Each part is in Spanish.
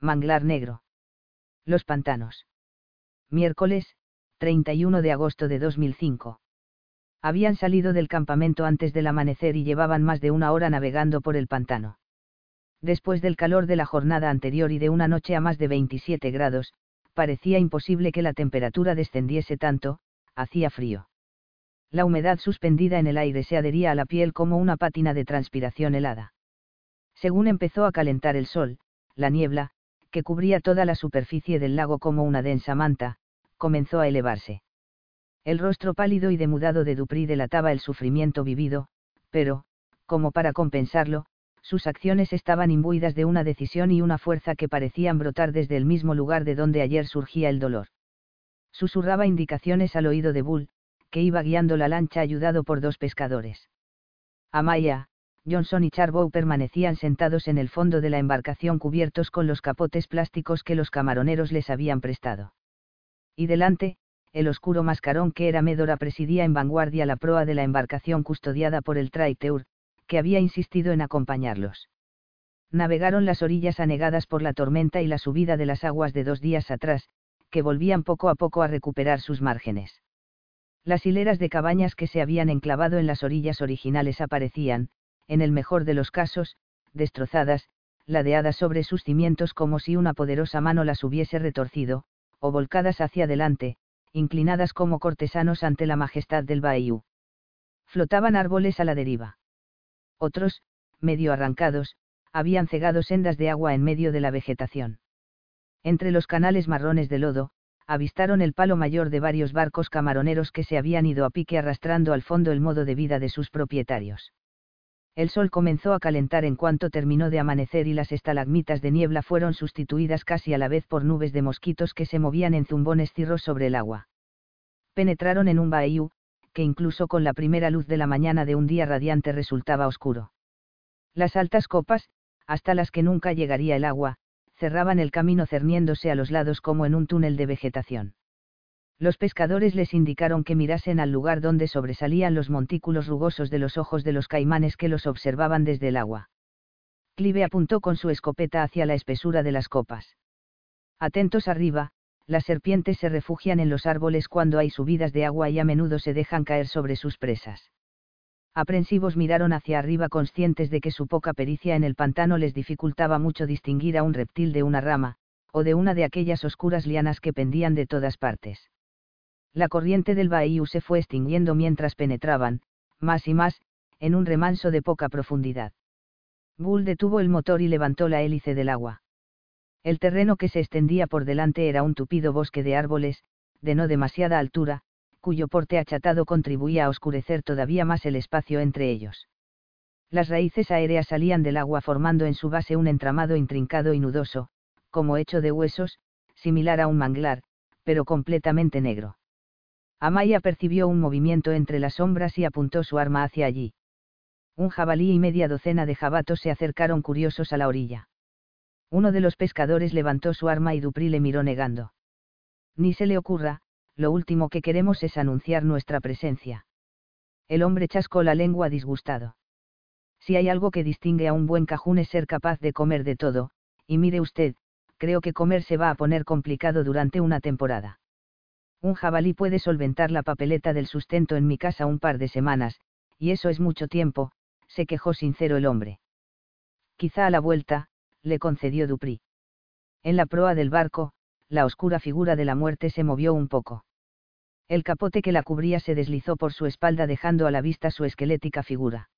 Manglar negro. Los pantanos. Miércoles, 31 de agosto de 2005. Habían salido del campamento antes del amanecer y llevaban más de una hora navegando por el pantano. Después del calor de la jornada anterior y de una noche a más de 27 grados, parecía imposible que la temperatura descendiese tanto, hacía frío. La humedad suspendida en el aire se adhería a la piel como una pátina de transpiración helada. Según empezó a calentar el sol, la niebla, que cubría toda la superficie del lago como una densa manta, comenzó a elevarse. El rostro pálido y demudado de Dupri delataba el sufrimiento vivido, pero, como para compensarlo, sus acciones estaban imbuidas de una decisión y una fuerza que parecían brotar desde el mismo lugar de donde ayer surgía el dolor. Susurraba indicaciones al oído de Bull, que iba guiando la lancha ayudado por dos pescadores. Amaya, Johnson y Charbow permanecían sentados en el fondo de la embarcación cubiertos con los capotes plásticos que los camaroneros les habían prestado. Y delante, el oscuro mascarón que era Medora presidía en vanguardia la proa de la embarcación custodiada por el Traiteur, que había insistido en acompañarlos. Navegaron las orillas anegadas por la tormenta y la subida de las aguas de dos días atrás, que volvían poco a poco a recuperar sus márgenes. Las hileras de cabañas que se habían enclavado en las orillas originales aparecían, en el mejor de los casos, destrozadas, ladeadas sobre sus cimientos como si una poderosa mano las hubiese retorcido, o volcadas hacia adelante, inclinadas como cortesanos ante la majestad del Bayou. Flotaban árboles a la deriva otros, medio arrancados, habían cegado sendas de agua en medio de la vegetación. Entre los canales marrones de lodo, avistaron el palo mayor de varios barcos camaroneros que se habían ido a pique arrastrando al fondo el modo de vida de sus propietarios. El sol comenzó a calentar en cuanto terminó de amanecer y las estalagmitas de niebla fueron sustituidas casi a la vez por nubes de mosquitos que se movían en zumbones cirros sobre el agua. Penetraron en un bayou, que incluso con la primera luz de la mañana de un día radiante resultaba oscuro. Las altas copas, hasta las que nunca llegaría el agua, cerraban el camino cerniéndose a los lados como en un túnel de vegetación. Los pescadores les indicaron que mirasen al lugar donde sobresalían los montículos rugosos de los ojos de los caimanes que los observaban desde el agua. Clive apuntó con su escopeta hacia la espesura de las copas. Atentos arriba, las serpientes se refugian en los árboles cuando hay subidas de agua y a menudo se dejan caer sobre sus presas. Aprensivos miraron hacia arriba conscientes de que su poca pericia en el pantano les dificultaba mucho distinguir a un reptil de una rama, o de una de aquellas oscuras lianas que pendían de todas partes. La corriente del Bayou se fue extinguiendo mientras penetraban, más y más, en un remanso de poca profundidad. Bull detuvo el motor y levantó la hélice del agua. El terreno que se extendía por delante era un tupido bosque de árboles, de no demasiada altura, cuyo porte achatado contribuía a oscurecer todavía más el espacio entre ellos. Las raíces aéreas salían del agua formando en su base un entramado intrincado y nudoso, como hecho de huesos, similar a un manglar, pero completamente negro. Amaya percibió un movimiento entre las sombras y apuntó su arma hacia allí. Un jabalí y media docena de jabatos se acercaron curiosos a la orilla. Uno de los pescadores levantó su arma y Dupri le miró negando. Ni se le ocurra, lo último que queremos es anunciar nuestra presencia. El hombre chascó la lengua disgustado. Si hay algo que distingue a un buen cajún es ser capaz de comer de todo, y mire usted, creo que comer se va a poner complicado durante una temporada. Un jabalí puede solventar la papeleta del sustento en mi casa un par de semanas, y eso es mucho tiempo, se quejó sincero el hombre. Quizá a la vuelta, le concedió Dupri. En la proa del barco, la oscura figura de la muerte se movió un poco. El capote que la cubría se deslizó por su espalda dejando a la vista su esquelética figura.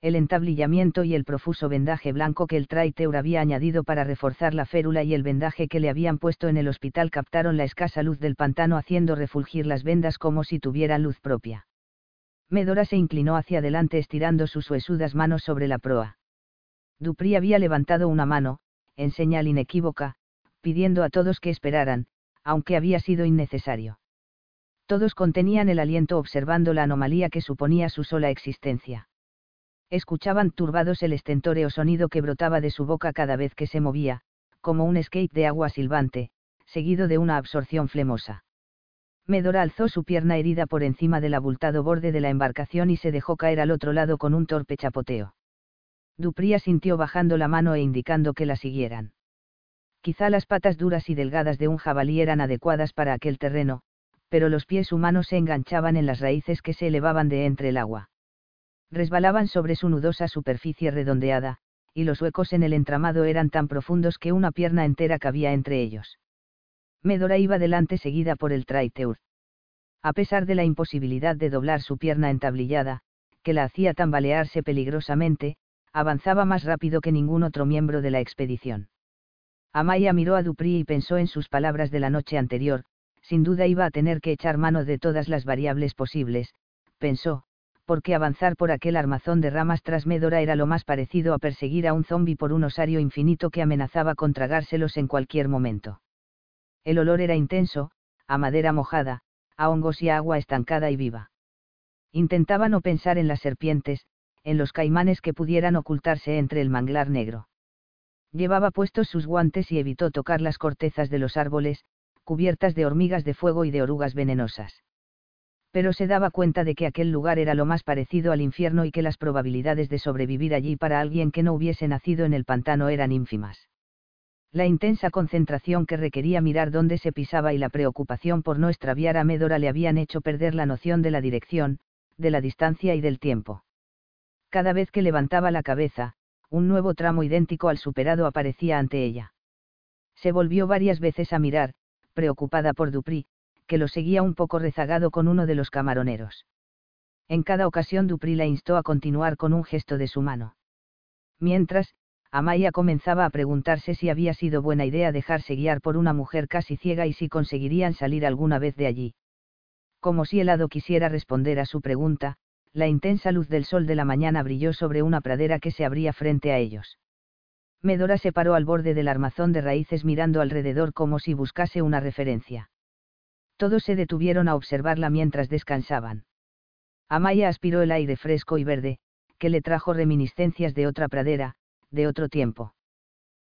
El entablillamiento y el profuso vendaje blanco que el Traiteur había añadido para reforzar la férula y el vendaje que le habían puesto en el hospital captaron la escasa luz del pantano haciendo refulgir las vendas como si tuvieran luz propia. Medora se inclinó hacia adelante estirando sus huesudas manos sobre la proa. Dupri había levantado una mano, en señal inequívoca, pidiendo a todos que esperaran, aunque había sido innecesario. Todos contenían el aliento observando la anomalía que suponía su sola existencia. Escuchaban turbados el estentóreo sonido que brotaba de su boca cada vez que se movía, como un skate de agua silbante, seguido de una absorción flemosa. Medora alzó su pierna herida por encima del abultado borde de la embarcación y se dejó caer al otro lado con un torpe chapoteo. Dupría sintió bajando la mano e indicando que la siguieran. Quizá las patas duras y delgadas de un jabalí eran adecuadas para aquel terreno, pero los pies humanos se enganchaban en las raíces que se elevaban de entre el agua. Resbalaban sobre su nudosa superficie redondeada, y los huecos en el entramado eran tan profundos que una pierna entera cabía entre ellos. Medora iba delante seguida por el traiteur. A pesar de la imposibilidad de doblar su pierna entablillada, que la hacía tambalearse peligrosamente, avanzaba más rápido que ningún otro miembro de la expedición. Amaya miró a Dupri y pensó en sus palabras de la noche anterior, sin duda iba a tener que echar mano de todas las variables posibles, pensó, porque avanzar por aquel armazón de ramas tras Médora era lo más parecido a perseguir a un zombi por un osario infinito que amenazaba con tragárselos en cualquier momento. El olor era intenso, a madera mojada, a hongos y a agua estancada y viva. Intentaba no pensar en las serpientes, en los caimanes que pudieran ocultarse entre el manglar negro. Llevaba puestos sus guantes y evitó tocar las cortezas de los árboles, cubiertas de hormigas de fuego y de orugas venenosas. Pero se daba cuenta de que aquel lugar era lo más parecido al infierno y que las probabilidades de sobrevivir allí para alguien que no hubiese nacido en el pantano eran ínfimas. La intensa concentración que requería mirar dónde se pisaba y la preocupación por no extraviar a Médora le habían hecho perder la noción de la dirección, de la distancia y del tiempo. Cada vez que levantaba la cabeza, un nuevo tramo idéntico al superado aparecía ante ella. Se volvió varias veces a mirar, preocupada por Dupri, que lo seguía un poco rezagado con uno de los camaroneros. En cada ocasión Dupri la instó a continuar con un gesto de su mano. Mientras, Amaya comenzaba a preguntarse si había sido buena idea dejarse guiar por una mujer casi ciega y si conseguirían salir alguna vez de allí. Como si el hado quisiera responder a su pregunta, la intensa luz del sol de la mañana brilló sobre una pradera que se abría frente a ellos. Medora se paró al borde del armazón de raíces mirando alrededor como si buscase una referencia. Todos se detuvieron a observarla mientras descansaban. Amaya aspiró el aire fresco y verde, que le trajo reminiscencias de otra pradera, de otro tiempo.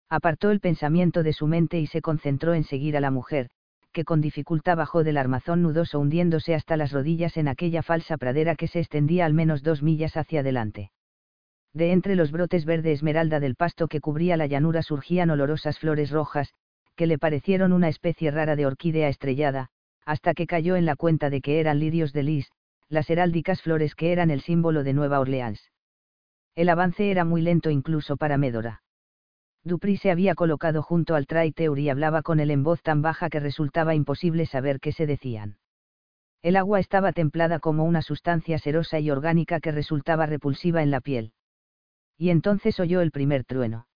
Apartó el pensamiento de su mente y se concentró en seguir a la mujer, que con dificultad bajó del armazón nudoso hundiéndose hasta las rodillas en aquella falsa pradera que se extendía al menos dos millas hacia adelante. De entre los brotes verde esmeralda del pasto que cubría la llanura surgían olorosas flores rojas, que le parecieron una especie rara de orquídea estrellada, hasta que cayó en la cuenta de que eran lirios de lis, las heráldicas flores que eran el símbolo de Nueva Orleans. El avance era muy lento incluso para Médora. Dupri se había colocado junto al traiteur y hablaba con él en voz tan baja que resultaba imposible saber qué se decían. El agua estaba templada como una sustancia serosa y orgánica que resultaba repulsiva en la piel. Y entonces oyó el primer trueno.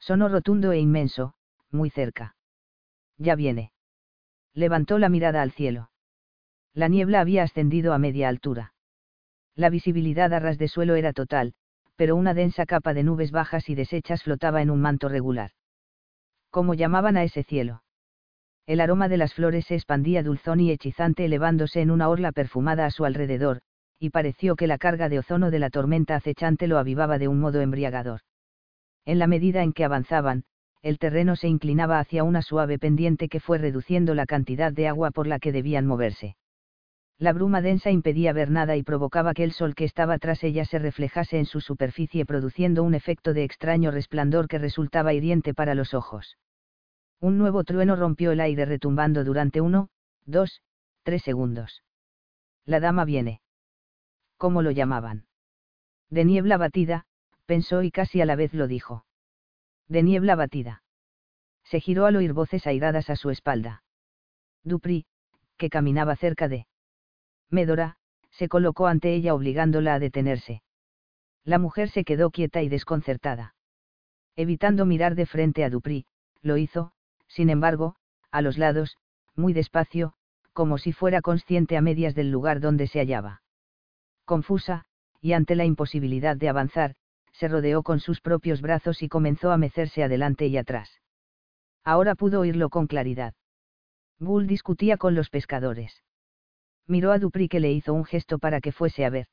Sonó rotundo e inmenso, muy cerca. Ya viene. Levantó la mirada al cielo. La niebla había ascendido a media altura. La visibilidad a ras de suelo era total, pero una densa capa de nubes bajas y deshechas flotaba en un manto regular. ¿Cómo llamaban a ese cielo? El aroma de las flores se expandía dulzón y hechizante elevándose en una orla perfumada a su alrededor, y pareció que la carga de ozono de la tormenta acechante lo avivaba de un modo embriagador. En la medida en que avanzaban, el terreno se inclinaba hacia una suave pendiente que fue reduciendo la cantidad de agua por la que debían moverse. La bruma densa impedía ver nada y provocaba que el sol que estaba tras ella se reflejase en su superficie produciendo un efecto de extraño resplandor que resultaba hiriente para los ojos. Un nuevo trueno rompió el aire retumbando durante uno, dos, tres segundos. La dama viene. ¿Cómo lo llamaban? De niebla batida, pensó y casi a la vez lo dijo. De niebla batida. Se giró al oír voces airadas a su espalda. Dupri, que caminaba cerca de Medora, se colocó ante ella obligándola a detenerse. La mujer se quedó quieta y desconcertada. Evitando mirar de frente a Dupri, lo hizo, sin embargo, a los lados, muy despacio, como si fuera consciente a medias del lugar donde se hallaba. Confusa, y ante la imposibilidad de avanzar, se rodeó con sus propios brazos y comenzó a mecerse adelante y atrás. Ahora pudo oírlo con claridad. Bull discutía con los pescadores. Miró a Dupri que le hizo un gesto para que fuese a ver.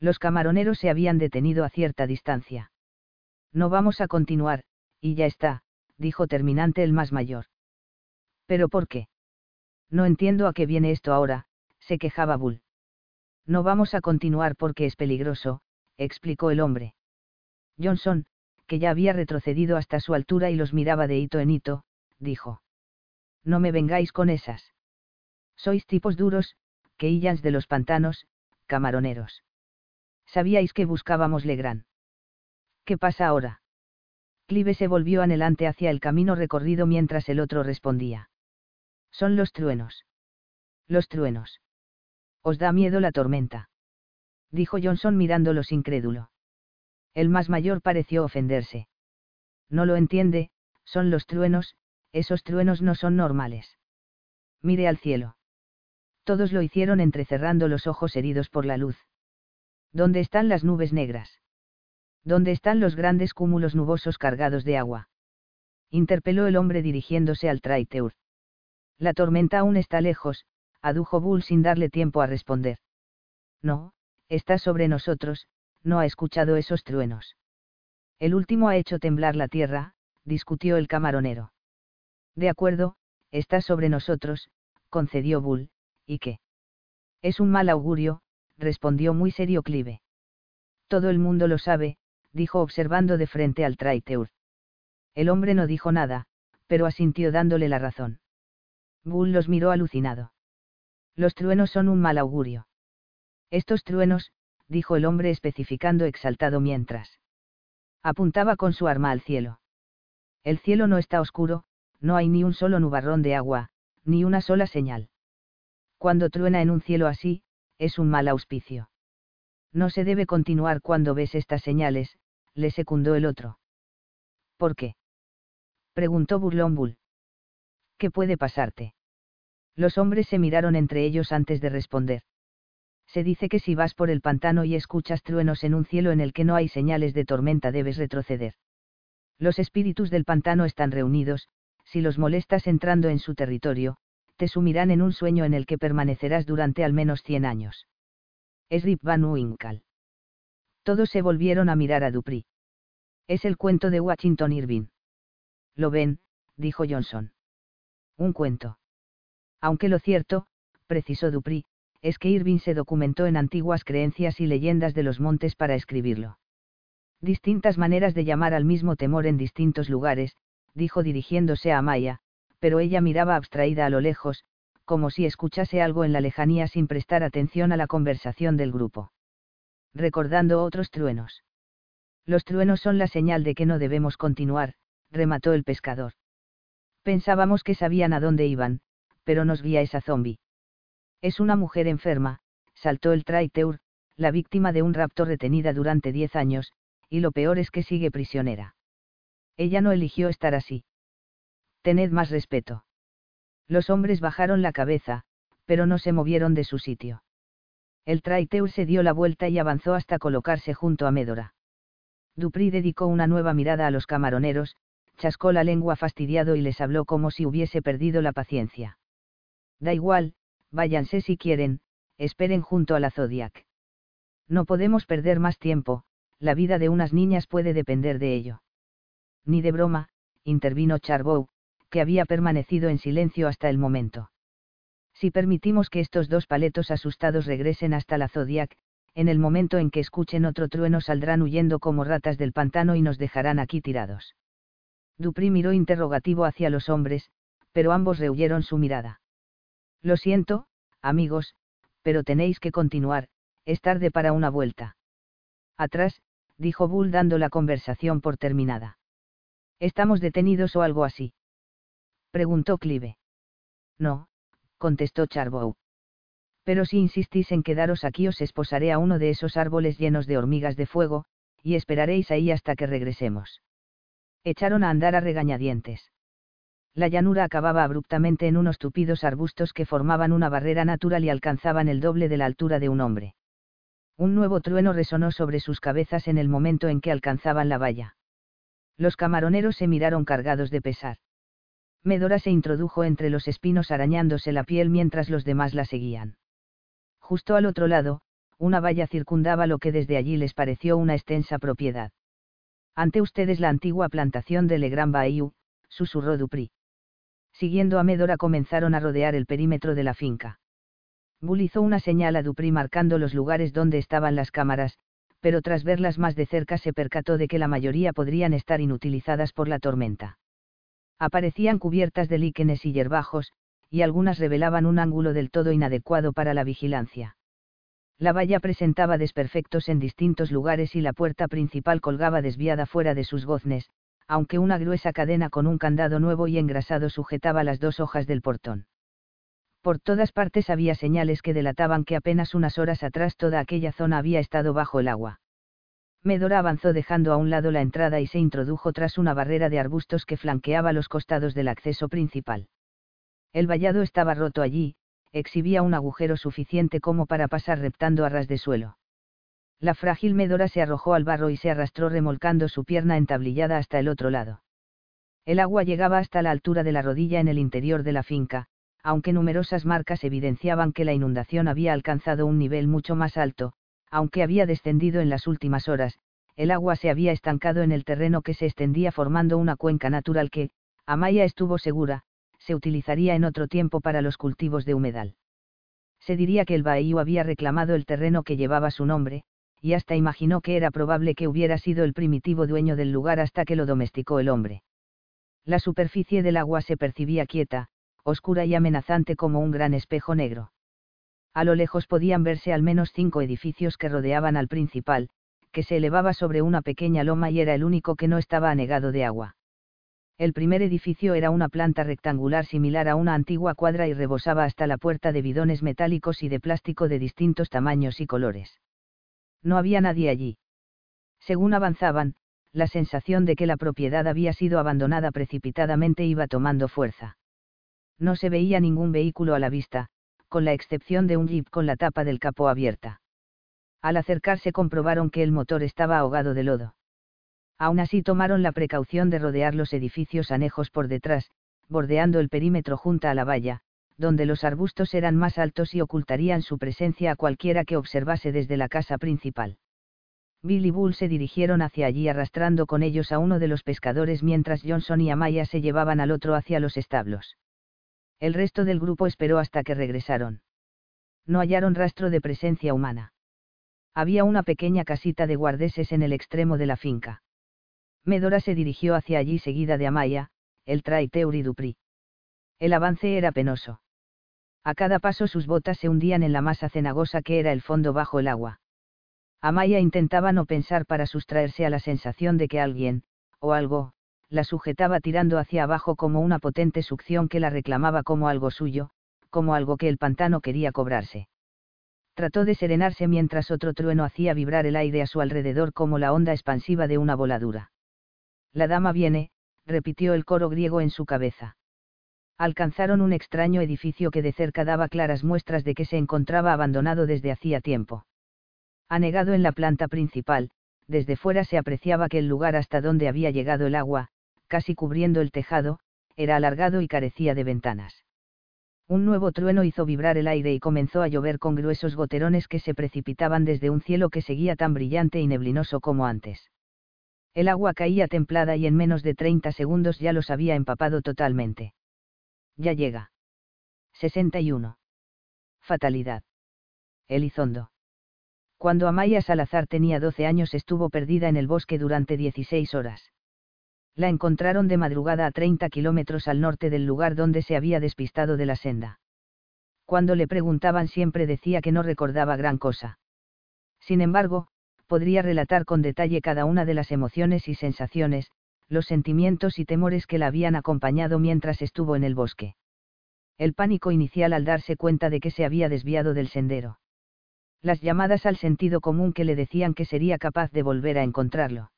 Los camaroneros se habían detenido a cierta distancia. No vamos a continuar, y ya está, dijo terminante el más mayor. ¿Pero por qué? No entiendo a qué viene esto ahora, se quejaba Bull. No vamos a continuar porque es peligroso, explicó el hombre. Johnson, que ya había retrocedido hasta su altura y los miraba de hito en hito, dijo. No me vengáis con esas. Sois tipos duros, que illans de los pantanos, camaroneros. Sabíais que buscábamos Legrand. ¿Qué pasa ahora? Clive se volvió anhelante hacia el camino recorrido mientras el otro respondía. Son los truenos. Los truenos. ¿Os da miedo la tormenta? Dijo Johnson mirándolos incrédulo. El más mayor pareció ofenderse. No lo entiende, son los truenos, esos truenos no son normales. Mire al cielo. Todos lo hicieron entrecerrando los ojos heridos por la luz. ¿Dónde están las nubes negras? ¿Dónde están los grandes cúmulos nubosos cargados de agua? Interpeló el hombre dirigiéndose al Traiteur. La tormenta aún está lejos, adujo Bull sin darle tiempo a responder. No, está sobre nosotros, no ha escuchado esos truenos. El último ha hecho temblar la tierra, discutió el camaronero. De acuerdo, está sobre nosotros, concedió Bull, ¿y qué? Es un mal augurio, respondió muy serio Clive. Todo el mundo lo sabe, dijo observando de frente al Traiteur. El hombre no dijo nada, pero asintió dándole la razón. Bull los miró alucinado. Los truenos son un mal augurio. Estos truenos, dijo el hombre especificando exaltado mientras. Apuntaba con su arma al cielo. El cielo no está oscuro, no hay ni un solo nubarrón de agua, ni una sola señal. Cuando truena en un cielo así, es un mal auspicio. No se debe continuar cuando ves estas señales, le secundó el otro. ¿Por qué? preguntó Burlón. ¿Qué puede pasarte? Los hombres se miraron entre ellos antes de responder. Se dice que si vas por el pantano y escuchas truenos en un cielo en el que no hay señales de tormenta debes retroceder. Los espíritus del pantano están reunidos, si los molestas entrando en su territorio, te sumirán en un sueño en el que permanecerás durante al menos cien años. Es Rip Van Winkle. Todos se volvieron a mirar a Dupri. Es el cuento de Washington Irving. Lo ven, dijo Johnson. Un cuento. Aunque lo cierto, precisó Dupri, es que Irving se documentó en antiguas creencias y leyendas de los montes para escribirlo. Distintas maneras de llamar al mismo temor en distintos lugares, dijo dirigiéndose a Maya, pero ella miraba abstraída a lo lejos, como si escuchase algo en la lejanía sin prestar atención a la conversación del grupo. Recordando otros truenos. Los truenos son la señal de que no debemos continuar, remató el pescador. Pensábamos que sabían a dónde iban, pero nos guía esa zombi. Es una mujer enferma, saltó el Traiteur, la víctima de un rapto retenida durante diez años, y lo peor es que sigue prisionera. Ella no eligió estar así. Tened más respeto. Los hombres bajaron la cabeza, pero no se movieron de su sitio. El Traiteur se dio la vuelta y avanzó hasta colocarse junto a Médora. Dupri dedicó una nueva mirada a los camaroneros, chascó la lengua fastidiado y les habló como si hubiese perdido la paciencia. Da igual, váyanse si quieren, esperen junto a la Zodiac. No podemos perder más tiempo, la vida de unas niñas puede depender de ello. Ni de broma, intervino Charbow, que había permanecido en silencio hasta el momento. Si permitimos que estos dos paletos asustados regresen hasta la Zodiac, en el momento en que escuchen otro trueno saldrán huyendo como ratas del pantano y nos dejarán aquí tirados. Dupri miró interrogativo hacia los hombres, pero ambos rehuyeron su mirada. Lo siento, amigos, pero tenéis que continuar, es tarde para una vuelta. Atrás, dijo Bull dando la conversación por terminada. ¿Estamos detenidos o algo así? Preguntó Clive. No, contestó Charbow. Pero si insistís en quedaros aquí os esposaré a uno de esos árboles llenos de hormigas de fuego, y esperaréis ahí hasta que regresemos. Echaron a andar a regañadientes la llanura acababa abruptamente en unos tupidos arbustos que formaban una barrera natural y alcanzaban el doble de la altura de un hombre. Un nuevo trueno resonó sobre sus cabezas en el momento en que alcanzaban la valla. Los camaroneros se miraron cargados de pesar. Medora se introdujo entre los espinos arañándose la piel mientras los demás la seguían. Justo al otro lado, una valla circundaba lo que desde allí les pareció una extensa propiedad. Ante ustedes la antigua plantación de Le Grand Bayou, susurró Dupri. Siguiendo a Medora comenzaron a rodear el perímetro de la finca. Bull hizo una señal a Dupri marcando los lugares donde estaban las cámaras, pero tras verlas más de cerca se percató de que la mayoría podrían estar inutilizadas por la tormenta. Aparecían cubiertas de líquenes y yerbajos, y algunas revelaban un ángulo del todo inadecuado para la vigilancia. La valla presentaba desperfectos en distintos lugares y la puerta principal colgaba desviada fuera de sus goznes, aunque una gruesa cadena con un candado nuevo y engrasado sujetaba las dos hojas del portón. Por todas partes había señales que delataban que apenas unas horas atrás toda aquella zona había estado bajo el agua. Medora avanzó dejando a un lado la entrada y se introdujo tras una barrera de arbustos que flanqueaba los costados del acceso principal. El vallado estaba roto allí, exhibía un agujero suficiente como para pasar reptando a ras de suelo. La frágil Medora se arrojó al barro y se arrastró remolcando su pierna entablillada hasta el otro lado. El agua llegaba hasta la altura de la rodilla en el interior de la finca, aunque numerosas marcas evidenciaban que la inundación había alcanzado un nivel mucho más alto, aunque había descendido en las últimas horas, el agua se había estancado en el terreno que se extendía formando una cuenca natural que, Amaya estuvo segura, se utilizaría en otro tiempo para los cultivos de humedal. Se diría que el bahío había reclamado el terreno que llevaba su nombre, y hasta imaginó que era probable que hubiera sido el primitivo dueño del lugar hasta que lo domesticó el hombre. La superficie del agua se percibía quieta, oscura y amenazante como un gran espejo negro. A lo lejos podían verse al menos cinco edificios que rodeaban al principal, que se elevaba sobre una pequeña loma y era el único que no estaba anegado de agua. El primer edificio era una planta rectangular similar a una antigua cuadra y rebosaba hasta la puerta de bidones metálicos y de plástico de distintos tamaños y colores. No había nadie allí. Según avanzaban, la sensación de que la propiedad había sido abandonada precipitadamente iba tomando fuerza no se veía ningún vehículo a la vista, con la excepción de un jeep con la tapa del capó abierta. Al acercarse comprobaron que el motor estaba ahogado de lodo. Aún así tomaron la precaución de rodear los edificios anejos por detrás, bordeando el perímetro junto a la valla, donde los arbustos eran más altos y ocultarían su presencia a cualquiera que observase desde la casa principal. Bill y Bull se dirigieron hacia allí arrastrando con ellos a uno de los pescadores mientras Johnson y Amaya se llevaban al otro hacia los establos. El resto del grupo esperó hasta que regresaron. No hallaron rastro de presencia humana. Había una pequeña casita de guardeses en el extremo de la finca. Medora se dirigió hacia allí seguida de Amaya, el traiteur y Dupri. El avance era penoso. A cada paso sus botas se hundían en la masa cenagosa que era el fondo bajo el agua. Amaya intentaba no pensar para sustraerse a la sensación de que alguien, o algo, la sujetaba tirando hacia abajo como una potente succión que la reclamaba como algo suyo, como algo que el pantano quería cobrarse. Trató de serenarse mientras otro trueno hacía vibrar el aire a su alrededor como la onda expansiva de una voladura. La dama viene, repitió el coro griego en su cabeza. Alcanzaron un extraño edificio que de cerca daba claras muestras de que se encontraba abandonado desde hacía tiempo. Anegado en la planta principal, desde fuera se apreciaba que el lugar hasta donde había llegado el agua, casi cubriendo el tejado, era alargado y carecía de ventanas. Un nuevo trueno hizo vibrar el aire y comenzó a llover con gruesos goterones que se precipitaban desde un cielo que seguía tan brillante y neblinoso como antes. El agua caía templada y en menos de 30 segundos ya los había empapado totalmente. Ya llega. 61. Fatalidad. Elizondo. Cuando Amaya Salazar tenía 12 años estuvo perdida en el bosque durante 16 horas la encontraron de madrugada a 30 kilómetros al norte del lugar donde se había despistado de la senda. Cuando le preguntaban siempre decía que no recordaba gran cosa. Sin embargo, podría relatar con detalle cada una de las emociones y sensaciones, los sentimientos y temores que la habían acompañado mientras estuvo en el bosque. El pánico inicial al darse cuenta de que se había desviado del sendero. Las llamadas al sentido común que le decían que sería capaz de volver a encontrarlo.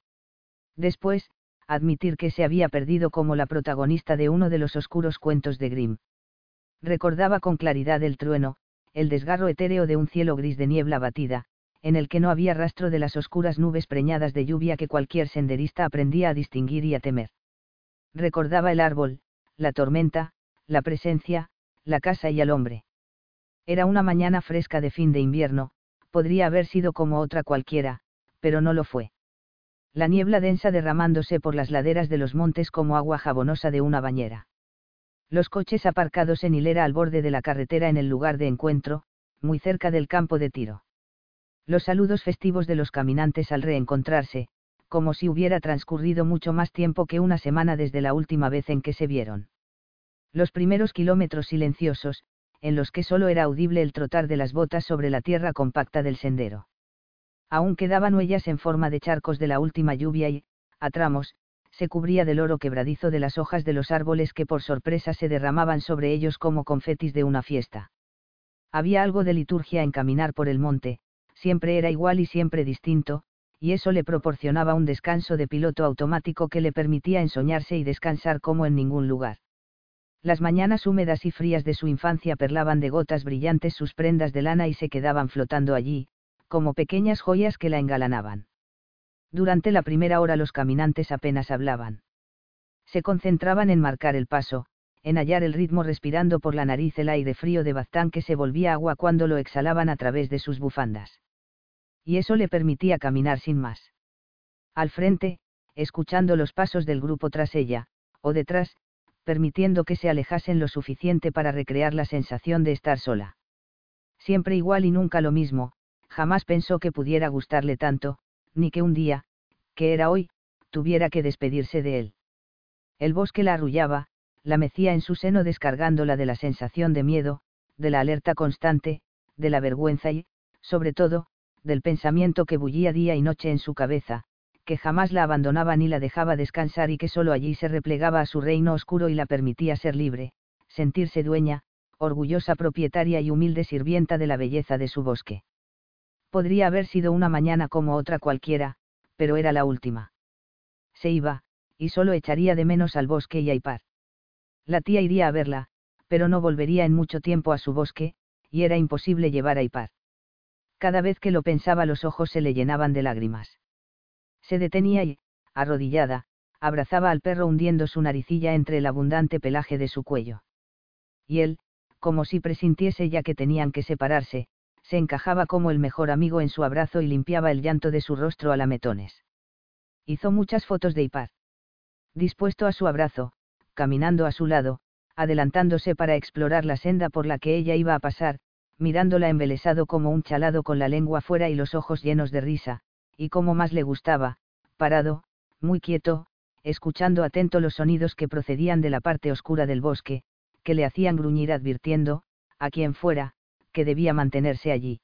Después, admitir que se había perdido como la protagonista de uno de los oscuros cuentos de Grimm. Recordaba con claridad el trueno, el desgarro etéreo de un cielo gris de niebla batida, en el que no había rastro de las oscuras nubes preñadas de lluvia que cualquier senderista aprendía a distinguir y a temer. Recordaba el árbol, la tormenta, la presencia, la casa y al hombre. Era una mañana fresca de fin de invierno, podría haber sido como otra cualquiera, pero no lo fue. La niebla densa derramándose por las laderas de los montes como agua jabonosa de una bañera. Los coches aparcados en hilera al borde de la carretera en el lugar de encuentro, muy cerca del campo de tiro. Los saludos festivos de los caminantes al reencontrarse, como si hubiera transcurrido mucho más tiempo que una semana desde la última vez en que se vieron. Los primeros kilómetros silenciosos, en los que solo era audible el trotar de las botas sobre la tierra compacta del sendero. Aún quedaban huellas en forma de charcos de la última lluvia y, a tramos, se cubría del oro quebradizo de las hojas de los árboles que por sorpresa se derramaban sobre ellos como confetis de una fiesta. Había algo de liturgia en caminar por el monte, siempre era igual y siempre distinto, y eso le proporcionaba un descanso de piloto automático que le permitía ensoñarse y descansar como en ningún lugar. Las mañanas húmedas y frías de su infancia perlaban de gotas brillantes sus prendas de lana y se quedaban flotando allí, como pequeñas joyas que la engalanaban. Durante la primera hora los caminantes apenas hablaban. Se concentraban en marcar el paso, en hallar el ritmo respirando por la nariz el aire frío de Baztán que se volvía agua cuando lo exhalaban a través de sus bufandas. Y eso le permitía caminar sin más. Al frente, escuchando los pasos del grupo tras ella, o detrás, permitiendo que se alejasen lo suficiente para recrear la sensación de estar sola. Siempre igual y nunca lo mismo, jamás pensó que pudiera gustarle tanto, ni que un día, que era hoy, tuviera que despedirse de él. El bosque la arrullaba, la mecía en su seno descargándola de la sensación de miedo, de la alerta constante, de la vergüenza y, sobre todo, del pensamiento que bullía día y noche en su cabeza, que jamás la abandonaba ni la dejaba descansar y que sólo allí se replegaba a su reino oscuro y la permitía ser libre, sentirse dueña, orgullosa propietaria y humilde sirvienta de la belleza de su bosque. Podría haber sido una mañana como otra cualquiera, pero era la última. Se iba, y solo echaría de menos al bosque y a Ipar. La tía iría a verla, pero no volvería en mucho tiempo a su bosque, y era imposible llevar a Ipar. Cada vez que lo pensaba los ojos se le llenaban de lágrimas. Se detenía y, arrodillada, abrazaba al perro hundiendo su naricilla entre el abundante pelaje de su cuello. Y él, como si presintiese ya que tenían que separarse, se encajaba como el mejor amigo en su abrazo y limpiaba el llanto de su rostro a lametones. Hizo muchas fotos de Ipar. Dispuesto a su abrazo, caminando a su lado, adelantándose para explorar la senda por la que ella iba a pasar, mirándola embelesado como un chalado con la lengua fuera y los ojos llenos de risa, y como más le gustaba, parado, muy quieto, escuchando atento los sonidos que procedían de la parte oscura del bosque, que le hacían gruñir advirtiendo, a quien fuera, que debía mantenerse allí.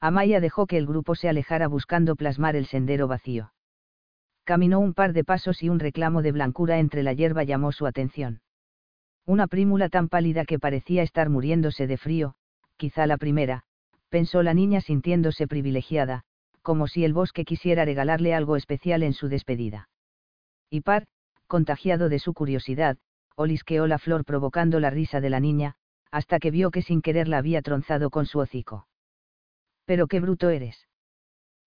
Amaya dejó que el grupo se alejara buscando plasmar el sendero vacío. Caminó un par de pasos y un reclamo de blancura entre la hierba llamó su atención. Una prímula tan pálida que parecía estar muriéndose de frío, quizá la primera, pensó la niña sintiéndose privilegiada, como si el bosque quisiera regalarle algo especial en su despedida. Y Par, contagiado de su curiosidad, olisqueó la flor provocando la risa de la niña, hasta que vio que sin querer la había tronzado con su hocico. Pero qué bruto eres.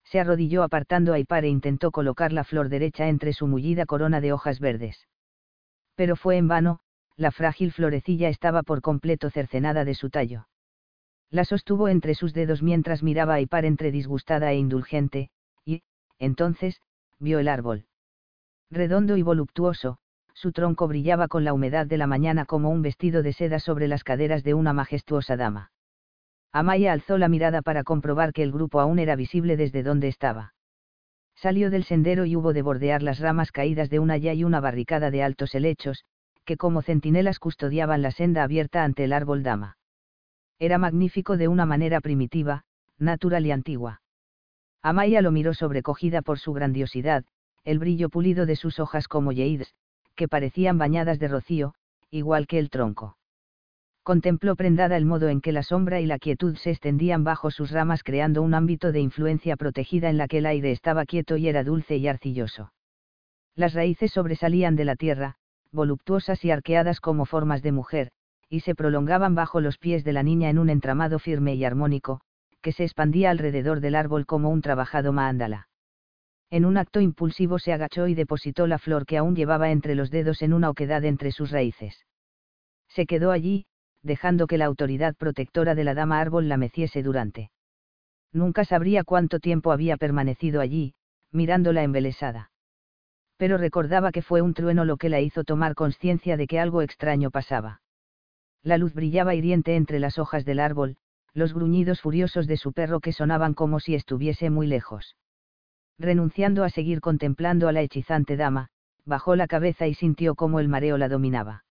Se arrodilló apartando a Ipar e intentó colocar la flor derecha entre su mullida corona de hojas verdes. Pero fue en vano, la frágil florecilla estaba por completo cercenada de su tallo. La sostuvo entre sus dedos mientras miraba a Ipar entre disgustada e indulgente, y, entonces, vio el árbol. Redondo y voluptuoso, su tronco brillaba con la humedad de la mañana como un vestido de seda sobre las caderas de una majestuosa dama. Amaya alzó la mirada para comprobar que el grupo aún era visible desde donde estaba. Salió del sendero y hubo de bordear las ramas caídas de una ya y una barricada de altos helechos, que como centinelas custodiaban la senda abierta ante el árbol dama era magnífico de una manera primitiva, natural y antigua. Amaya lo miró sobrecogida por su grandiosidad, el brillo pulido de sus hojas como yeids, que parecían bañadas de rocío, igual que el tronco. Contempló prendada el modo en que la sombra y la quietud se extendían bajo sus ramas creando un ámbito de influencia protegida en la que el aire estaba quieto y era dulce y arcilloso. Las raíces sobresalían de la tierra, voluptuosas y arqueadas como formas de mujer, y se prolongaban bajo los pies de la niña en un entramado firme y armónico, que se expandía alrededor del árbol como un trabajado maándala. En un acto impulsivo se agachó y depositó la flor que aún llevaba entre los dedos en una oquedad entre sus raíces. Se quedó allí, dejando que la autoridad protectora de la dama árbol la meciese durante. Nunca sabría cuánto tiempo había permanecido allí, mirándola embelesada. Pero recordaba que fue un trueno lo que la hizo tomar conciencia de que algo extraño pasaba. La luz brillaba hiriente entre las hojas del árbol, los gruñidos furiosos de su perro que sonaban como si estuviese muy lejos. Renunciando a seguir contemplando a la hechizante dama, bajó la cabeza y sintió cómo el mareo la dominaba.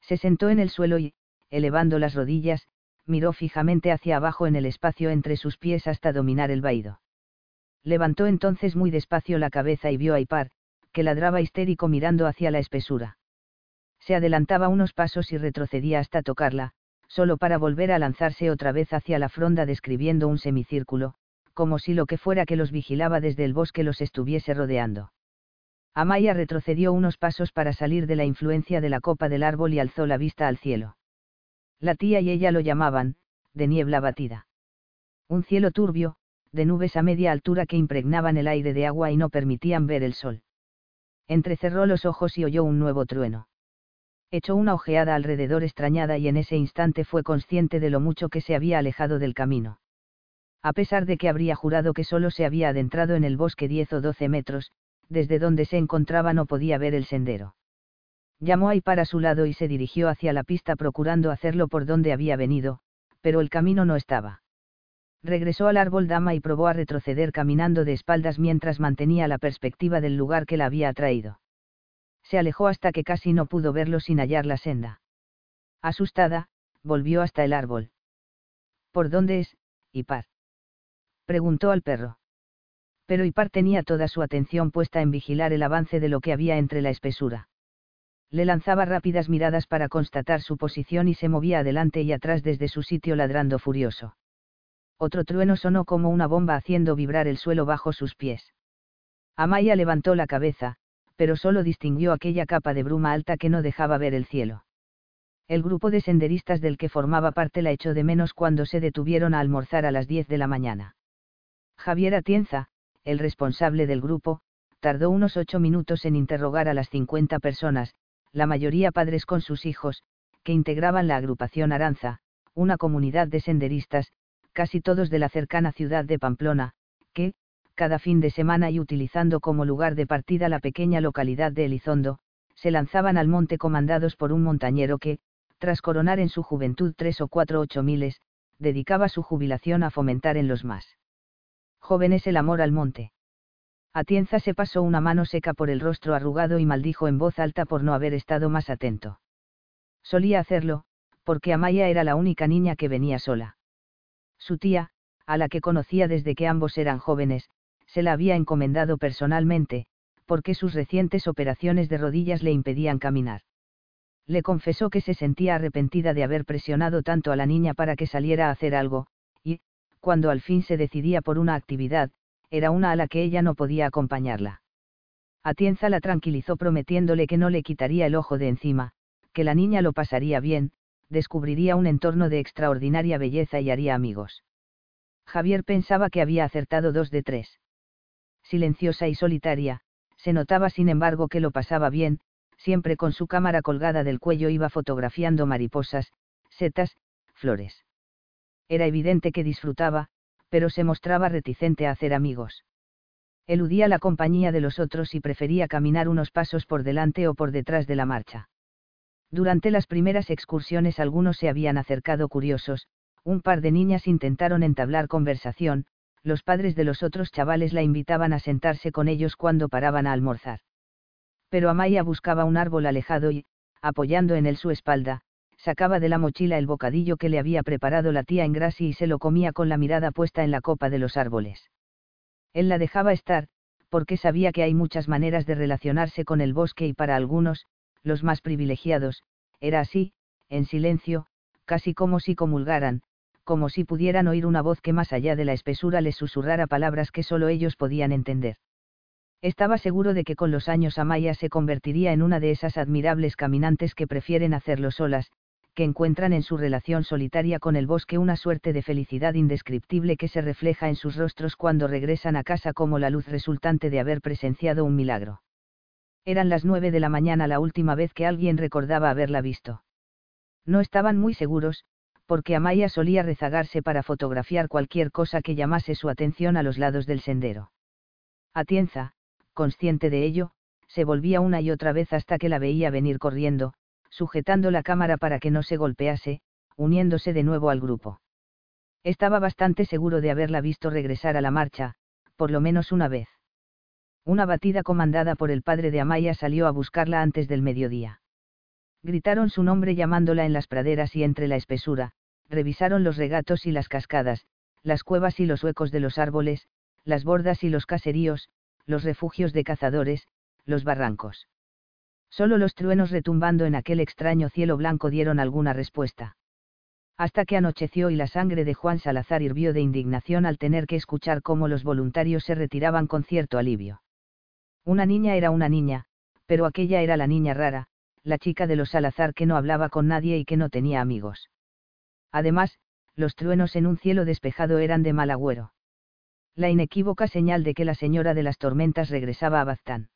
Se sentó en el suelo y, elevando las rodillas, miró fijamente hacia abajo en el espacio entre sus pies hasta dominar el vaído. Levantó entonces muy despacio la cabeza y vio a Ipar, que ladraba histérico mirando hacia la espesura. Se adelantaba unos pasos y retrocedía hasta tocarla, solo para volver a lanzarse otra vez hacia la fronda describiendo un semicírculo, como si lo que fuera que los vigilaba desde el bosque los estuviese rodeando. Amaya retrocedió unos pasos para salir de la influencia de la copa del árbol y alzó la vista al cielo. La tía y ella lo llamaban, de niebla batida. Un cielo turbio, de nubes a media altura que impregnaban el aire de agua y no permitían ver el sol. Entrecerró los ojos y oyó un nuevo trueno. Echó una ojeada alrededor extrañada y en ese instante fue consciente de lo mucho que se había alejado del camino a pesar de que habría jurado que solo se había adentrado en el bosque 10 o 12 metros, desde donde se encontraba no podía ver el sendero. Llamó a Ipar a su lado y se dirigió hacia la pista procurando hacerlo por donde había venido, pero el camino no estaba. Regresó al árbol dama y probó a retroceder caminando de espaldas mientras mantenía la perspectiva del lugar que la había atraído. Se alejó hasta que casi no pudo verlo sin hallar la senda. Asustada, volvió hasta el árbol. ¿Por dónde es, Ipar? preguntó al perro. Pero Ipar tenía toda su atención puesta en vigilar el avance de lo que había entre la espesura. Le lanzaba rápidas miradas para constatar su posición y se movía adelante y atrás desde su sitio ladrando furioso. Otro trueno sonó como una bomba haciendo vibrar el suelo bajo sus pies. Amaya levantó la cabeza, pero solo distinguió aquella capa de bruma alta que no dejaba ver el cielo. El grupo de senderistas del que formaba parte la echó de menos cuando se detuvieron a almorzar a las 10 de la mañana. Javier Atienza, el responsable del grupo, tardó unos ocho minutos en interrogar a las 50 personas, la mayoría padres con sus hijos, que integraban la agrupación Aranza, una comunidad de senderistas, casi todos de la cercana ciudad de Pamplona, que, cada fin de semana y utilizando como lugar de partida la pequeña localidad de Elizondo, se lanzaban al monte comandados por un montañero que, tras coronar en su juventud tres o cuatro ocho miles, dedicaba su jubilación a fomentar en los más jóvenes el amor al monte. Atienza se pasó una mano seca por el rostro arrugado y maldijo en voz alta por no haber estado más atento. Solía hacerlo, porque Amaya era la única niña que venía sola. Su tía, a la que conocía desde que ambos eran jóvenes, se la había encomendado personalmente, porque sus recientes operaciones de rodillas le impedían caminar. Le confesó que se sentía arrepentida de haber presionado tanto a la niña para que saliera a hacer algo, cuando al fin se decidía por una actividad, era una a la que ella no podía acompañarla. Atienza la tranquilizó prometiéndole que no le quitaría el ojo de encima, que la niña lo pasaría bien, descubriría un entorno de extraordinaria belleza y haría amigos. Javier pensaba que había acertado dos de tres. Silenciosa y solitaria, se notaba sin embargo que lo pasaba bien, siempre con su cámara colgada del cuello iba fotografiando mariposas, setas, flores. Era evidente que disfrutaba, pero se mostraba reticente a hacer amigos. Eludía la compañía de los otros y prefería caminar unos pasos por delante o por detrás de la marcha. Durante las primeras excursiones algunos se habían acercado curiosos, un par de niñas intentaron entablar conversación, los padres de los otros chavales la invitaban a sentarse con ellos cuando paraban a almorzar. Pero Amaya buscaba un árbol alejado y, apoyando en él su espalda, sacaba de la mochila el bocadillo que le había preparado la tía en Grassi y se lo comía con la mirada puesta en la copa de los árboles. Él la dejaba estar, porque sabía que hay muchas maneras de relacionarse con el bosque y para algunos, los más privilegiados, era así, en silencio, casi como si comulgaran, como si pudieran oír una voz que más allá de la espesura les susurrara palabras que solo ellos podían entender. Estaba seguro de que con los años Amaya se convertiría en una de esas admirables caminantes que prefieren hacerlo solas, que encuentran en su relación solitaria con el bosque una suerte de felicidad indescriptible que se refleja en sus rostros cuando regresan a casa como la luz resultante de haber presenciado un milagro. Eran las nueve de la mañana la última vez que alguien recordaba haberla visto. No estaban muy seguros, porque Amaya solía rezagarse para fotografiar cualquier cosa que llamase su atención a los lados del sendero. Atienza, consciente de ello, se volvía una y otra vez hasta que la veía venir corriendo, sujetando la cámara para que no se golpease, uniéndose de nuevo al grupo. Estaba bastante seguro de haberla visto regresar a la marcha, por lo menos una vez. Una batida comandada por el padre de Amaya salió a buscarla antes del mediodía. Gritaron su nombre llamándola en las praderas y entre la espesura, revisaron los regatos y las cascadas, las cuevas y los huecos de los árboles, las bordas y los caseríos, los refugios de cazadores, los barrancos. Solo los truenos retumbando en aquel extraño cielo blanco dieron alguna respuesta. Hasta que anocheció y la sangre de Juan Salazar hirvió de indignación al tener que escuchar cómo los voluntarios se retiraban con cierto alivio. Una niña era una niña, pero aquella era la niña rara, la chica de los Salazar que no hablaba con nadie y que no tenía amigos. Además, los truenos en un cielo despejado eran de mal agüero. La inequívoca señal de que la señora de las tormentas regresaba a Baztán.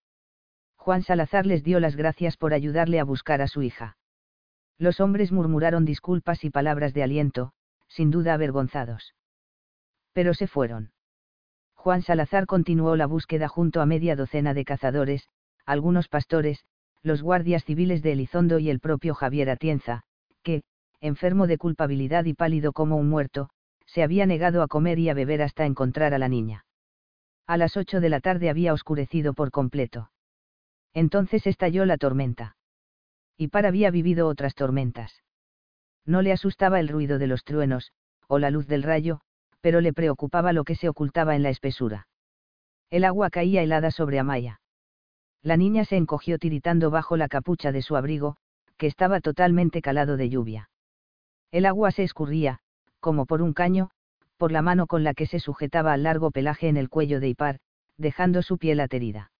Juan Salazar les dio las gracias por ayudarle a buscar a su hija. Los hombres murmuraron disculpas y palabras de aliento, sin duda avergonzados. Pero se fueron. Juan Salazar continuó la búsqueda junto a media docena de cazadores, algunos pastores, los guardias civiles de Elizondo y el propio Javier Atienza, que, enfermo de culpabilidad y pálido como un muerto, se había negado a comer y a beber hasta encontrar a la niña. A las ocho de la tarde había oscurecido por completo. Entonces estalló la tormenta. Y para había vivido otras tormentas. No le asustaba el ruido de los truenos, o la luz del rayo, pero le preocupaba lo que se ocultaba en la espesura. El agua caía helada sobre Amaya. La niña se encogió tiritando bajo la capucha de su abrigo, que estaba totalmente calado de lluvia. El agua se escurría, como por un caño, por la mano con la que se sujetaba al largo pelaje en el cuello de Ipar, dejando su piel aterida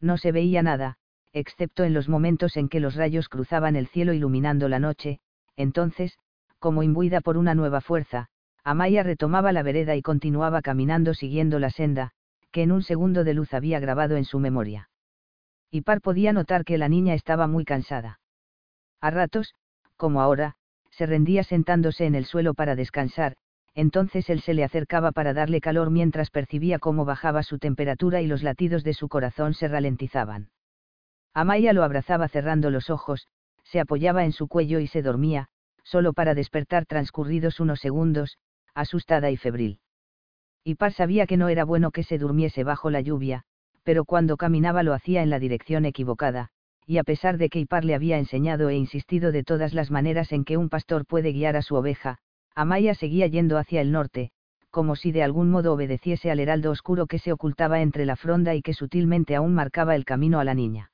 no se veía nada, excepto en los momentos en que los rayos cruzaban el cielo iluminando la noche, entonces, como imbuida por una nueva fuerza, Amaya retomaba la vereda y continuaba caminando siguiendo la senda, que en un segundo de luz había grabado en su memoria. Ipar podía notar que la niña estaba muy cansada. A ratos, como ahora, se rendía sentándose en el suelo para descansar, entonces él se le acercaba para darle calor mientras percibía cómo bajaba su temperatura y los latidos de su corazón se ralentizaban. Amaya lo abrazaba cerrando los ojos, se apoyaba en su cuello y se dormía, solo para despertar transcurridos unos segundos, asustada y febril. Ipar sabía que no era bueno que se durmiese bajo la lluvia, pero cuando caminaba lo hacía en la dirección equivocada, y a pesar de que Ipar le había enseñado e insistido de todas las maneras en que un pastor puede guiar a su oveja, Amaya seguía yendo hacia el norte, como si de algún modo obedeciese al heraldo oscuro que se ocultaba entre la fronda y que sutilmente aún marcaba el camino a la niña.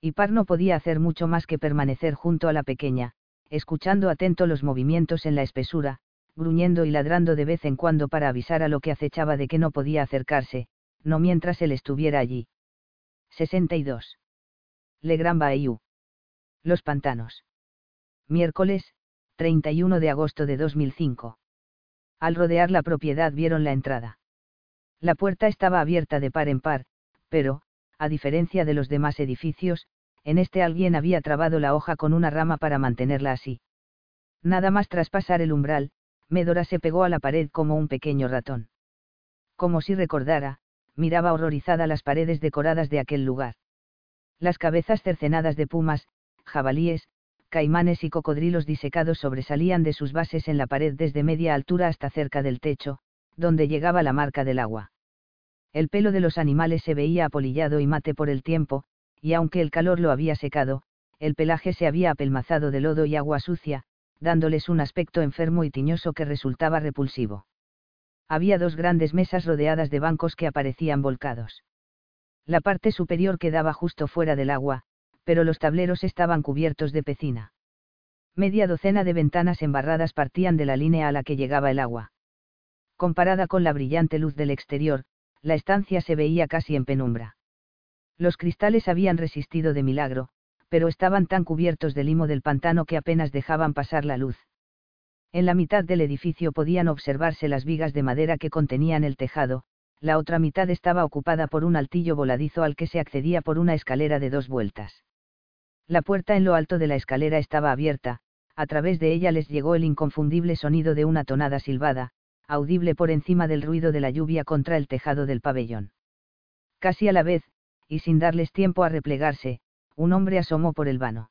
Ipar no podía hacer mucho más que permanecer junto a la pequeña, escuchando atento los movimientos en la espesura, gruñendo y ladrando de vez en cuando para avisar a lo que acechaba de que no podía acercarse, no mientras él estuviera allí. 62. Le Grand Bayou. Los pantanos. Miércoles, 31 de agosto de 2005. Al rodear la propiedad vieron la entrada. La puerta estaba abierta de par en par, pero, a diferencia de los demás edificios, en este alguien había trabado la hoja con una rama para mantenerla así. Nada más traspasar el umbral, Medora se pegó a la pared como un pequeño ratón. Como si recordara, miraba horrorizada las paredes decoradas de aquel lugar. Las cabezas cercenadas de pumas, jabalíes, caimanes y cocodrilos disecados sobresalían de sus bases en la pared desde media altura hasta cerca del techo, donde llegaba la marca del agua. El pelo de los animales se veía apolillado y mate por el tiempo, y aunque el calor lo había secado, el pelaje se había apelmazado de lodo y agua sucia, dándoles un aspecto enfermo y tiñoso que resultaba repulsivo. Había dos grandes mesas rodeadas de bancos que aparecían volcados. La parte superior quedaba justo fuera del agua, pero los tableros estaban cubiertos de pecina. Media docena de ventanas embarradas partían de la línea a la que llegaba el agua. Comparada con la brillante luz del exterior, la estancia se veía casi en penumbra. Los cristales habían resistido de milagro, pero estaban tan cubiertos de limo del pantano que apenas dejaban pasar la luz. En la mitad del edificio podían observarse las vigas de madera que contenían el tejado, la otra mitad estaba ocupada por un altillo voladizo al que se accedía por una escalera de dos vueltas. La puerta en lo alto de la escalera estaba abierta, a través de ella les llegó el inconfundible sonido de una tonada silbada, audible por encima del ruido de la lluvia contra el tejado del pabellón. Casi a la vez, y sin darles tiempo a replegarse, un hombre asomó por el vano.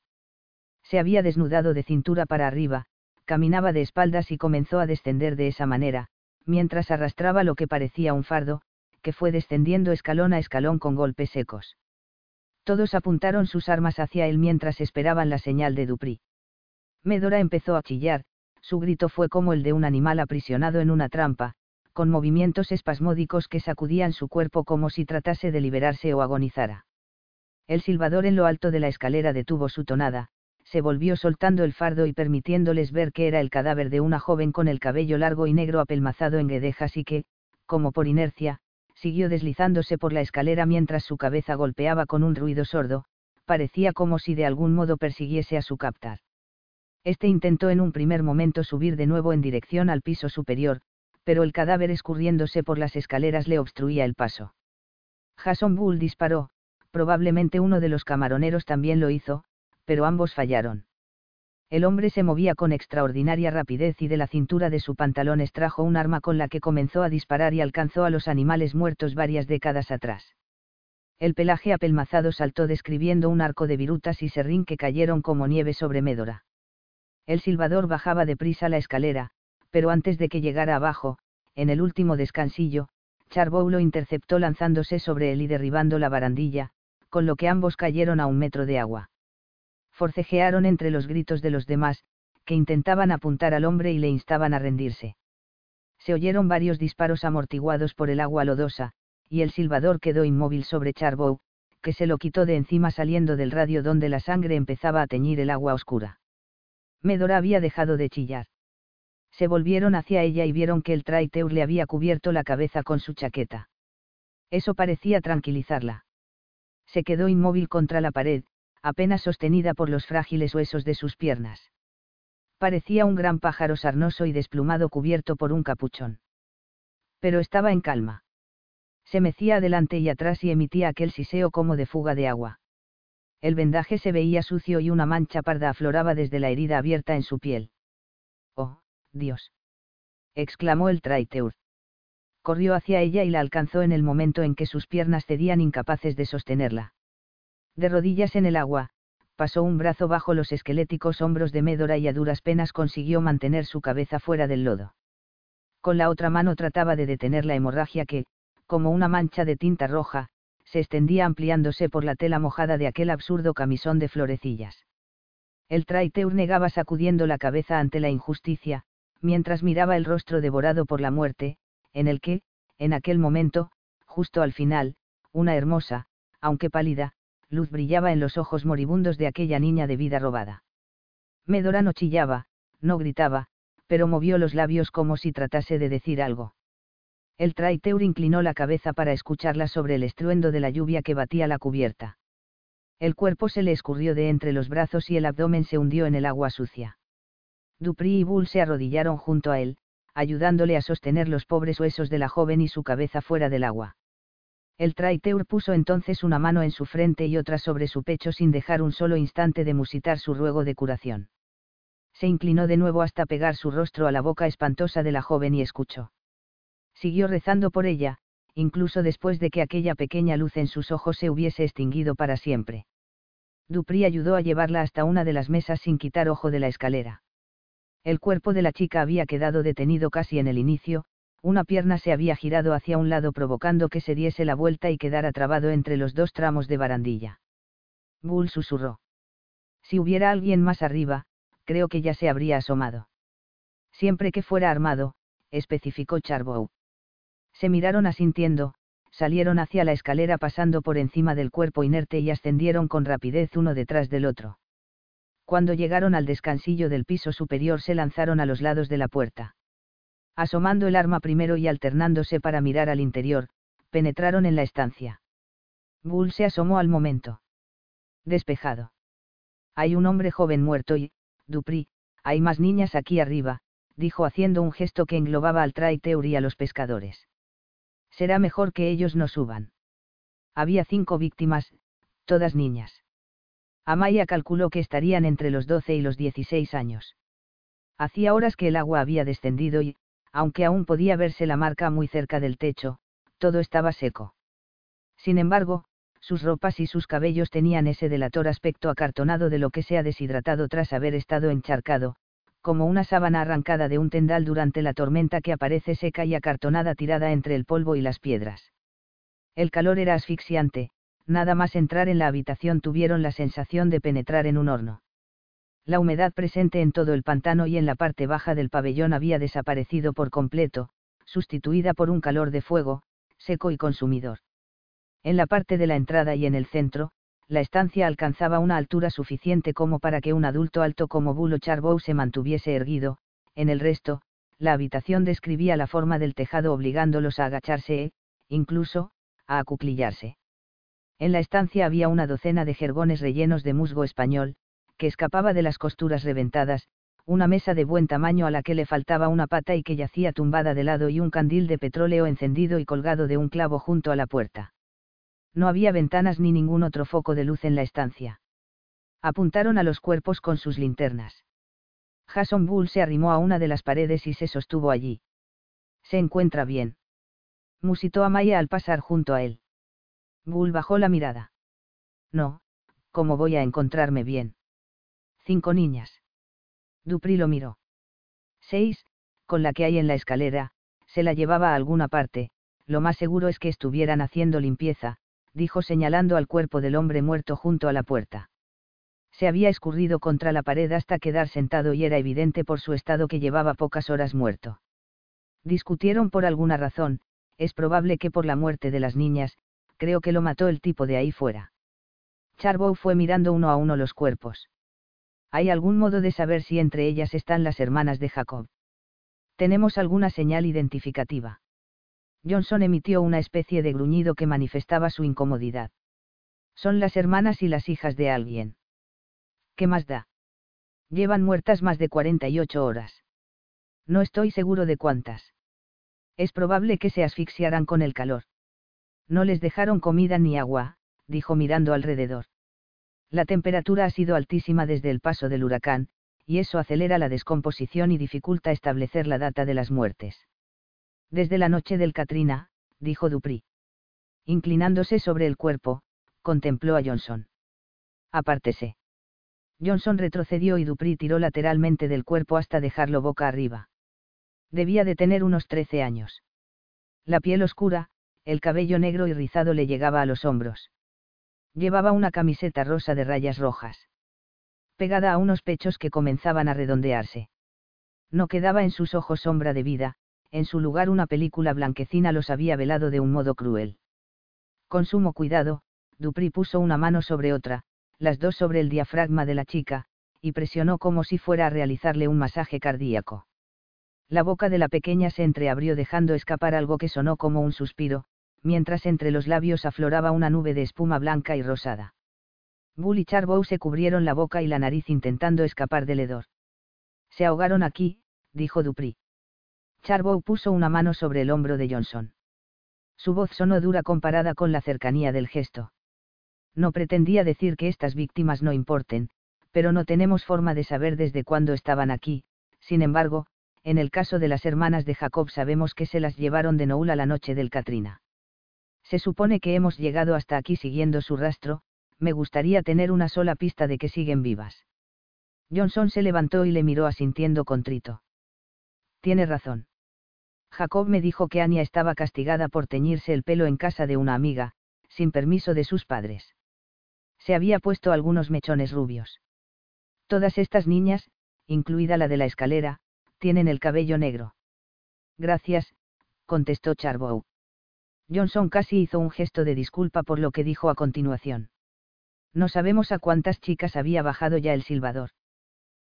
Se había desnudado de cintura para arriba, caminaba de espaldas y comenzó a descender de esa manera, mientras arrastraba lo que parecía un fardo, que fue descendiendo escalón a escalón con golpes secos. Todos apuntaron sus armas hacia él mientras esperaban la señal de Dupri. Medora empezó a chillar, su grito fue como el de un animal aprisionado en una trampa, con movimientos espasmódicos que sacudían su cuerpo como si tratase de liberarse o agonizara. El silbador en lo alto de la escalera detuvo su tonada, se volvió soltando el fardo y permitiéndoles ver que era el cadáver de una joven con el cabello largo y negro apelmazado en guedejas y que, como por inercia, siguió deslizándose por la escalera mientras su cabeza golpeaba con un ruido sordo, parecía como si de algún modo persiguiese a su captar. Este intentó en un primer momento subir de nuevo en dirección al piso superior, pero el cadáver escurriéndose por las escaleras le obstruía el paso. Jason Bull disparó, probablemente uno de los camaroneros también lo hizo, pero ambos fallaron. El hombre se movía con extraordinaria rapidez y de la cintura de su pantalón extrajo un arma con la que comenzó a disparar y alcanzó a los animales muertos varias décadas atrás. El pelaje apelmazado saltó describiendo un arco de virutas y serrín que cayeron como nieve sobre Médora. El silbador bajaba deprisa la escalera, pero antes de que llegara abajo, en el último descansillo, Charbow lo interceptó lanzándose sobre él y derribando la barandilla, con lo que ambos cayeron a un metro de agua forcejearon entre los gritos de los demás, que intentaban apuntar al hombre y le instaban a rendirse. Se oyeron varios disparos amortiguados por el agua lodosa, y el silbador quedó inmóvil sobre Charbow, que se lo quitó de encima saliendo del radio donde la sangre empezaba a teñir el agua oscura. Medora había dejado de chillar. Se volvieron hacia ella y vieron que el traiteur le había cubierto la cabeza con su chaqueta. Eso parecía tranquilizarla. Se quedó inmóvil contra la pared, apenas sostenida por los frágiles huesos de sus piernas. Parecía un gran pájaro sarnoso y desplumado cubierto por un capuchón. Pero estaba en calma. Se mecía adelante y atrás y emitía aquel siseo como de fuga de agua. El vendaje se veía sucio y una mancha parda afloraba desde la herida abierta en su piel. ¡Oh, Dios! exclamó el traiteur. Corrió hacia ella y la alcanzó en el momento en que sus piernas cedían incapaces de sostenerla. De rodillas en el agua, pasó un brazo bajo los esqueléticos hombros de Médora y a duras penas consiguió mantener su cabeza fuera del lodo. Con la otra mano trataba de detener la hemorragia que, como una mancha de tinta roja, se extendía ampliándose por la tela mojada de aquel absurdo camisón de florecillas. El traiteur negaba sacudiendo la cabeza ante la injusticia, mientras miraba el rostro devorado por la muerte, en el que, en aquel momento, justo al final, una hermosa, aunque pálida, luz brillaba en los ojos moribundos de aquella niña de vida robada. Medora no chillaba, no gritaba, pero movió los labios como si tratase de decir algo. El traiteur inclinó la cabeza para escucharla sobre el estruendo de la lluvia que batía la cubierta. El cuerpo se le escurrió de entre los brazos y el abdomen se hundió en el agua sucia. Dupri y Bull se arrodillaron junto a él, ayudándole a sostener los pobres huesos de la joven y su cabeza fuera del agua. El traiteur puso entonces una mano en su frente y otra sobre su pecho sin dejar un solo instante de musitar su ruego de curación. Se inclinó de nuevo hasta pegar su rostro a la boca espantosa de la joven y escuchó. Siguió rezando por ella, incluso después de que aquella pequeña luz en sus ojos se hubiese extinguido para siempre. Dupri ayudó a llevarla hasta una de las mesas sin quitar ojo de la escalera. El cuerpo de la chica había quedado detenido casi en el inicio, una pierna se había girado hacia un lado provocando que se diese la vuelta y quedara trabado entre los dos tramos de barandilla. Bull susurró. Si hubiera alguien más arriba, creo que ya se habría asomado. Siempre que fuera armado, especificó Charbow. Se miraron asintiendo, salieron hacia la escalera pasando por encima del cuerpo inerte y ascendieron con rapidez uno detrás del otro. Cuando llegaron al descansillo del piso superior se lanzaron a los lados de la puerta. Asomando el arma primero y alternándose para mirar al interior, penetraron en la estancia. Bull se asomó al momento. Despejado. Hay un hombre joven muerto y, Dupri, hay más niñas aquí arriba, dijo haciendo un gesto que englobaba al Traiteur y a los pescadores. Será mejor que ellos no suban. Había cinco víctimas, todas niñas. Amaya calculó que estarían entre los 12 y los 16 años. Hacía horas que el agua había descendido y, aunque aún podía verse la marca muy cerca del techo, todo estaba seco. Sin embargo, sus ropas y sus cabellos tenían ese delator aspecto acartonado de lo que se ha deshidratado tras haber estado encharcado, como una sábana arrancada de un tendal durante la tormenta que aparece seca y acartonada tirada entre el polvo y las piedras. El calor era asfixiante, nada más entrar en la habitación tuvieron la sensación de penetrar en un horno. La humedad presente en todo el pantano y en la parte baja del pabellón había desaparecido por completo, sustituida por un calor de fuego, seco y consumidor. En la parte de la entrada y en el centro, la estancia alcanzaba una altura suficiente como para que un adulto alto como Bulo Charbow se mantuviese erguido, en el resto, la habitación describía la forma del tejado obligándolos a agacharse e, incluso, a acuclillarse. En la estancia había una docena de jergones rellenos de musgo español, que escapaba de las costuras reventadas, una mesa de buen tamaño a la que le faltaba una pata y que yacía tumbada de lado y un candil de petróleo encendido y colgado de un clavo junto a la puerta no había ventanas ni ningún otro foco de luz en la estancia. Apuntaron a los cuerpos con sus linternas. Jason Bull se arrimó a una de las paredes y se sostuvo allí. Se encuentra bien. Musitó a Maya al pasar junto a él. Bull bajó la mirada. No, ¿cómo voy a encontrarme bien? Cinco niñas. Dupri lo miró. Seis, con la que hay en la escalera, se la llevaba a alguna parte, lo más seguro es que estuvieran haciendo limpieza, dijo señalando al cuerpo del hombre muerto junto a la puerta. Se había escurrido contra la pared hasta quedar sentado y era evidente por su estado que llevaba pocas horas muerto. Discutieron por alguna razón, es probable que por la muerte de las niñas, creo que lo mató el tipo de ahí fuera. Charbow fue mirando uno a uno los cuerpos. ¿Hay algún modo de saber si entre ellas están las hermanas de Jacob? ¿Tenemos alguna señal identificativa? Johnson emitió una especie de gruñido que manifestaba su incomodidad. Son las hermanas y las hijas de alguien. ¿Qué más da? Llevan muertas más de 48 horas. No estoy seguro de cuántas. Es probable que se asfixiaran con el calor. No les dejaron comida ni agua, dijo mirando alrededor. La temperatura ha sido altísima desde el paso del huracán, y eso acelera la descomposición y dificulta establecer la data de las muertes. Desde la noche del Katrina, dijo Dupri. Inclinándose sobre el cuerpo, contempló a Johnson. Apártese. Johnson retrocedió y Dupri tiró lateralmente del cuerpo hasta dejarlo boca arriba. Debía de tener unos trece años. La piel oscura, el cabello negro y rizado le llegaba a los hombros. Llevaba una camiseta rosa de rayas rojas. Pegada a unos pechos que comenzaban a redondearse. No quedaba en sus ojos sombra de vida, en su lugar una película blanquecina los había velado de un modo cruel. Con sumo cuidado, Dupri puso una mano sobre otra, las dos sobre el diafragma de la chica, y presionó como si fuera a realizarle un masaje cardíaco. La boca de la pequeña se entreabrió dejando escapar algo que sonó como un suspiro, mientras entre los labios afloraba una nube de espuma blanca y rosada. Bull y Charbow se cubrieron la boca y la nariz intentando escapar del hedor. Se ahogaron aquí, dijo Dupri. Charbow puso una mano sobre el hombro de Johnson. Su voz sonó dura comparada con la cercanía del gesto. No pretendía decir que estas víctimas no importen, pero no tenemos forma de saber desde cuándo estaban aquí, sin embargo, en el caso de las hermanas de Jacob sabemos que se las llevaron de Noula la noche del Katrina. Se supone que hemos llegado hasta aquí siguiendo su rastro, me gustaría tener una sola pista de que siguen vivas. Johnson se levantó y le miró asintiendo contrito. Tiene razón. Jacob me dijo que Anya estaba castigada por teñirse el pelo en casa de una amiga, sin permiso de sus padres. Se había puesto algunos mechones rubios. Todas estas niñas, incluida la de la escalera, tienen el cabello negro. Gracias, contestó Charbow. Johnson casi hizo un gesto de disculpa por lo que dijo a continuación. No sabemos a cuántas chicas había bajado ya el silbador.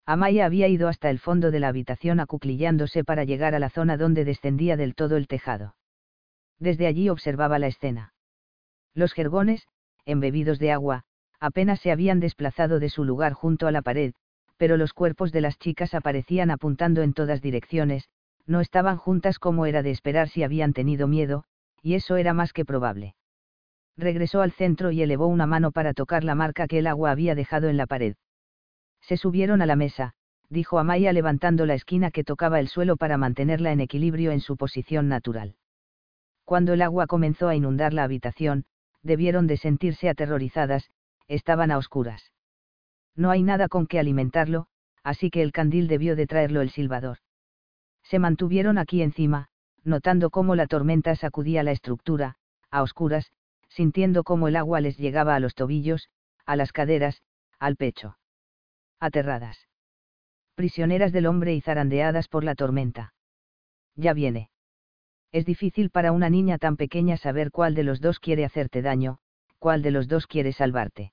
Amaya había ido hasta el fondo de la habitación acuclillándose para llegar a la zona donde descendía del todo el tejado. Desde allí observaba la escena. Los jergones, embebidos de agua, Apenas se habían desplazado de su lugar junto a la pared, pero los cuerpos de las chicas aparecían apuntando en todas direcciones, no estaban juntas como era de esperar si habían tenido miedo, y eso era más que probable. Regresó al centro y elevó una mano para tocar la marca que el agua había dejado en la pared. Se subieron a la mesa, dijo Amaya levantando la esquina que tocaba el suelo para mantenerla en equilibrio en su posición natural. Cuando el agua comenzó a inundar la habitación, debieron de sentirse aterrorizadas, estaban a oscuras. No hay nada con que alimentarlo, así que el candil debió de traerlo el silbador. Se mantuvieron aquí encima, notando cómo la tormenta sacudía la estructura, a oscuras, sintiendo cómo el agua les llegaba a los tobillos, a las caderas, al pecho. Aterradas. Prisioneras del hombre y zarandeadas por la tormenta. Ya viene. Es difícil para una niña tan pequeña saber cuál de los dos quiere hacerte daño, cuál de los dos quiere salvarte.